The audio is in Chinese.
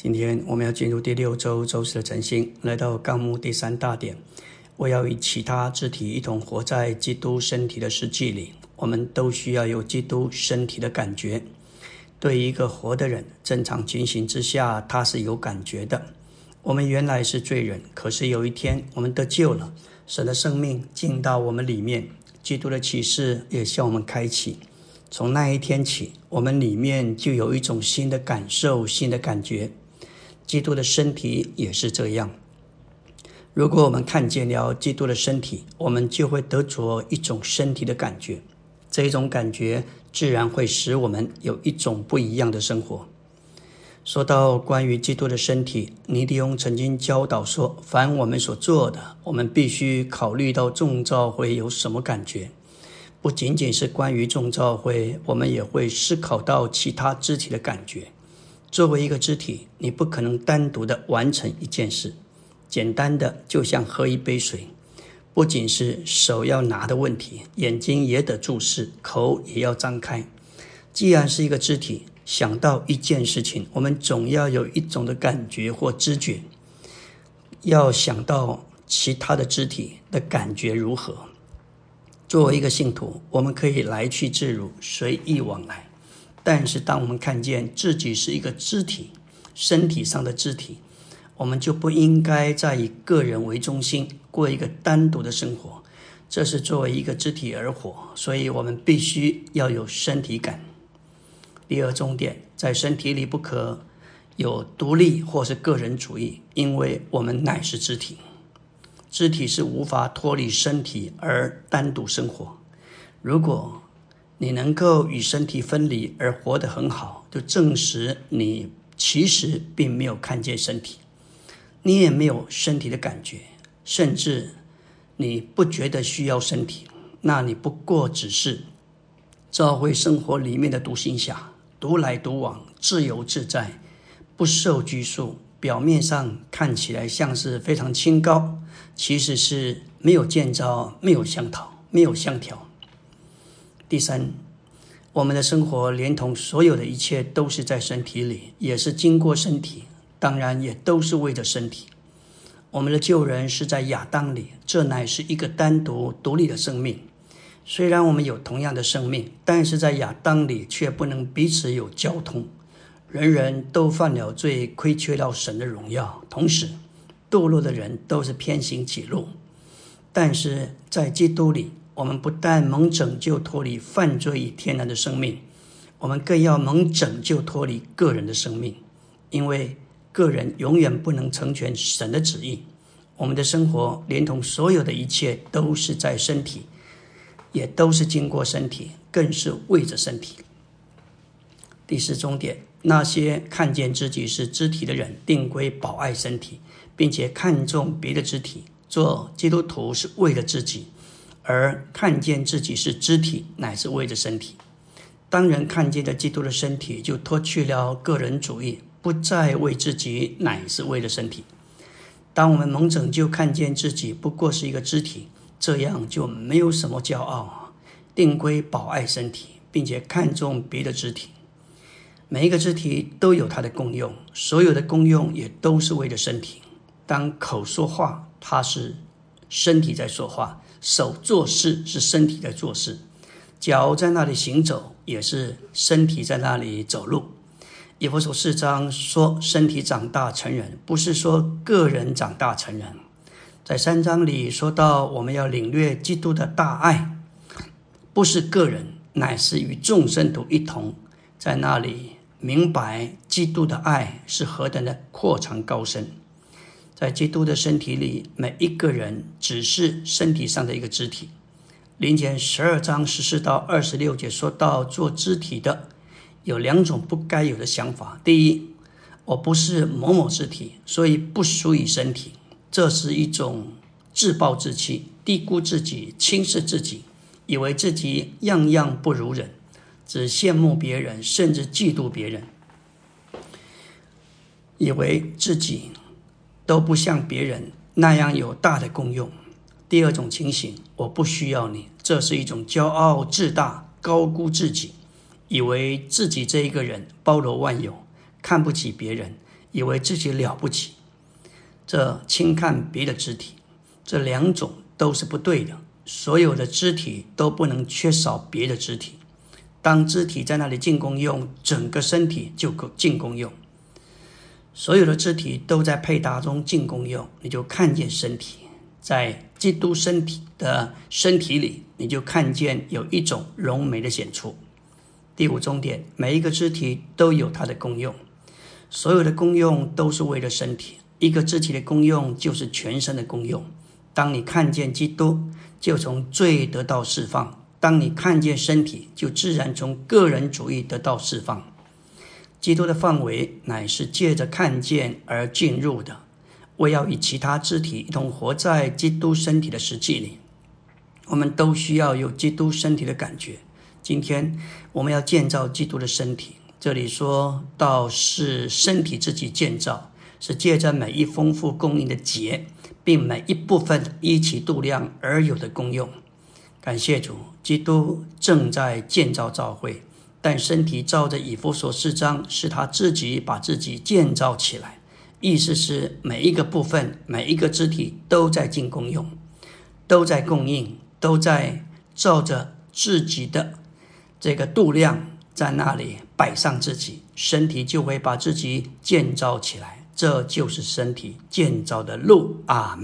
今天我们要进入第六周周四的晨星，来到纲目第三大点。我要与其他肢体一同活在基督身体的实际里。我们都需要有基督身体的感觉。对一个活的人，正常情形之下，他是有感觉的。我们原来是罪人，可是有一天我们得救了，神的生命进到我们里面，基督的启示也向我们开启。从那一天起，我们里面就有一种新的感受、新的感觉。基督的身体也是这样。如果我们看见了基督的身体，我们就会得着一种身体的感觉。这一种感觉自然会使我们有一种不一样的生活。说到关于基督的身体，尼迪翁曾经教导说：“凡我们所做的，我们必须考虑到众召会有什么感觉。不仅仅是关于众召会，我们也会思考到其他肢体的感觉。”作为一个肢体，你不可能单独的完成一件事。简单的，就像喝一杯水，不仅是手要拿的问题，眼睛也得注视，口也要张开。既然是一个肢体，想到一件事情，我们总要有一种的感觉或知觉。要想到其他的肢体的感觉如何。作为一个信徒，我们可以来去自如，随意往来。但是，当我们看见自己是一个肢体，身体上的肢体，我们就不应该再以个人为中心过一个单独的生活。这是作为一个肢体而活，所以我们必须要有身体感。第二重点，在身体里不可有独立或是个人主义，因为我们乃是肢体，肢体是无法脱离身体而单独生活。如果你能够与身体分离而活得很好，就证实你其实并没有看见身体，你也没有身体的感觉，甚至你不觉得需要身体。那你不过只是教会生活里面的独行侠，独来独往，自由自在，不受拘束。表面上看起来像是非常清高，其实是没有建造，没有相讨，没有相调。第三，我们的生活连同所有的一切都是在身体里，也是经过身体，当然也都是为着身体。我们的救人是在亚当里，这乃是一个单独独立的生命。虽然我们有同样的生命，但是在亚当里却不能彼此有交通。人人都犯了罪，亏缺了神的荣耀，同时堕落的人都是偏行己路。但是在基督里。我们不但蒙拯救脱离犯罪与天然的生命，我们更要蒙拯救脱离个人的生命，因为个人永远不能成全神的旨意。我们的生活连同所有的一切都是在身体，也都是经过身体，更是为着身体。第四终点，那些看见自己是肢体的人，定规保爱身体，并且看重别的肢体。做基督徒是为了自己。而看见自己是肢体，乃是为着身体。当人看见了基督的身体，就脱去了个人主义，不再为自己，乃是为了身体。当我们蒙拯救，看见自己不过是一个肢体，这样就没有什么骄傲，定规保爱身体，并且看重别的肢体。每一个肢体都有它的功用，所有的功用也都是为了身体。当口说话，它是身体在说话。手做事是身体在做事，脚在那里行走也是身体在那里走路。以弗所四章说身体长大成人，不是说个人长大成人。在三章里说到我们要领略基督的大爱，不是个人，乃是与众生徒一同在那里明白基督的爱是何等的阔长高深。在基督的身体里，每一个人只是身体上的一个肢体。林前十二章十四到二十六节说到做肢体的有两种不该有的想法：第一，我不是某某肢体，所以不属于身体，这是一种自暴自弃、低估自己、轻视自己，以为自己样样不如人，只羡慕别人，甚至嫉妒别人，以为自己。都不像别人那样有大的功用。第二种情形，我不需要你，这是一种骄傲自大、高估自己，以为自己这一个人包罗万有，看不起别人，以为自己了不起，这轻看别的肢体，这两种都是不对的。所有的肢体都不能缺少别的肢体。当肢体在那里进功用，整个身体就够进功用。所有的肢体都在配搭中进功用，你就看见身体在基督身体的身体里，你就看见有一种荣美的显出。第五重点，每一个肢体都有它的功用，所有的功用都是为了身体。一个肢体的功用就是全身的功用。当你看见基督。就从罪得到释放。当你看见身体，就自然从个人主义得到释放。基督的范围乃是借着看见而进入的。我要与其他肢体一同活在基督身体的实际里。我们都需要有基督身体的感觉。今天我们要建造基督的身体。这里说到是身体自己建造，是借着每一丰富供应的节。并每一部分一起度量而有的功用。感谢主，基督正在建造教会，但身体照着以弗所四章，是他自己把自己建造起来。意思是每一个部分、每一个肢体都在进功用，都在供应，都在照着自己的这个度量在那里摆上自己，身体就会把自己建造起来。这就是身体建造的路啊！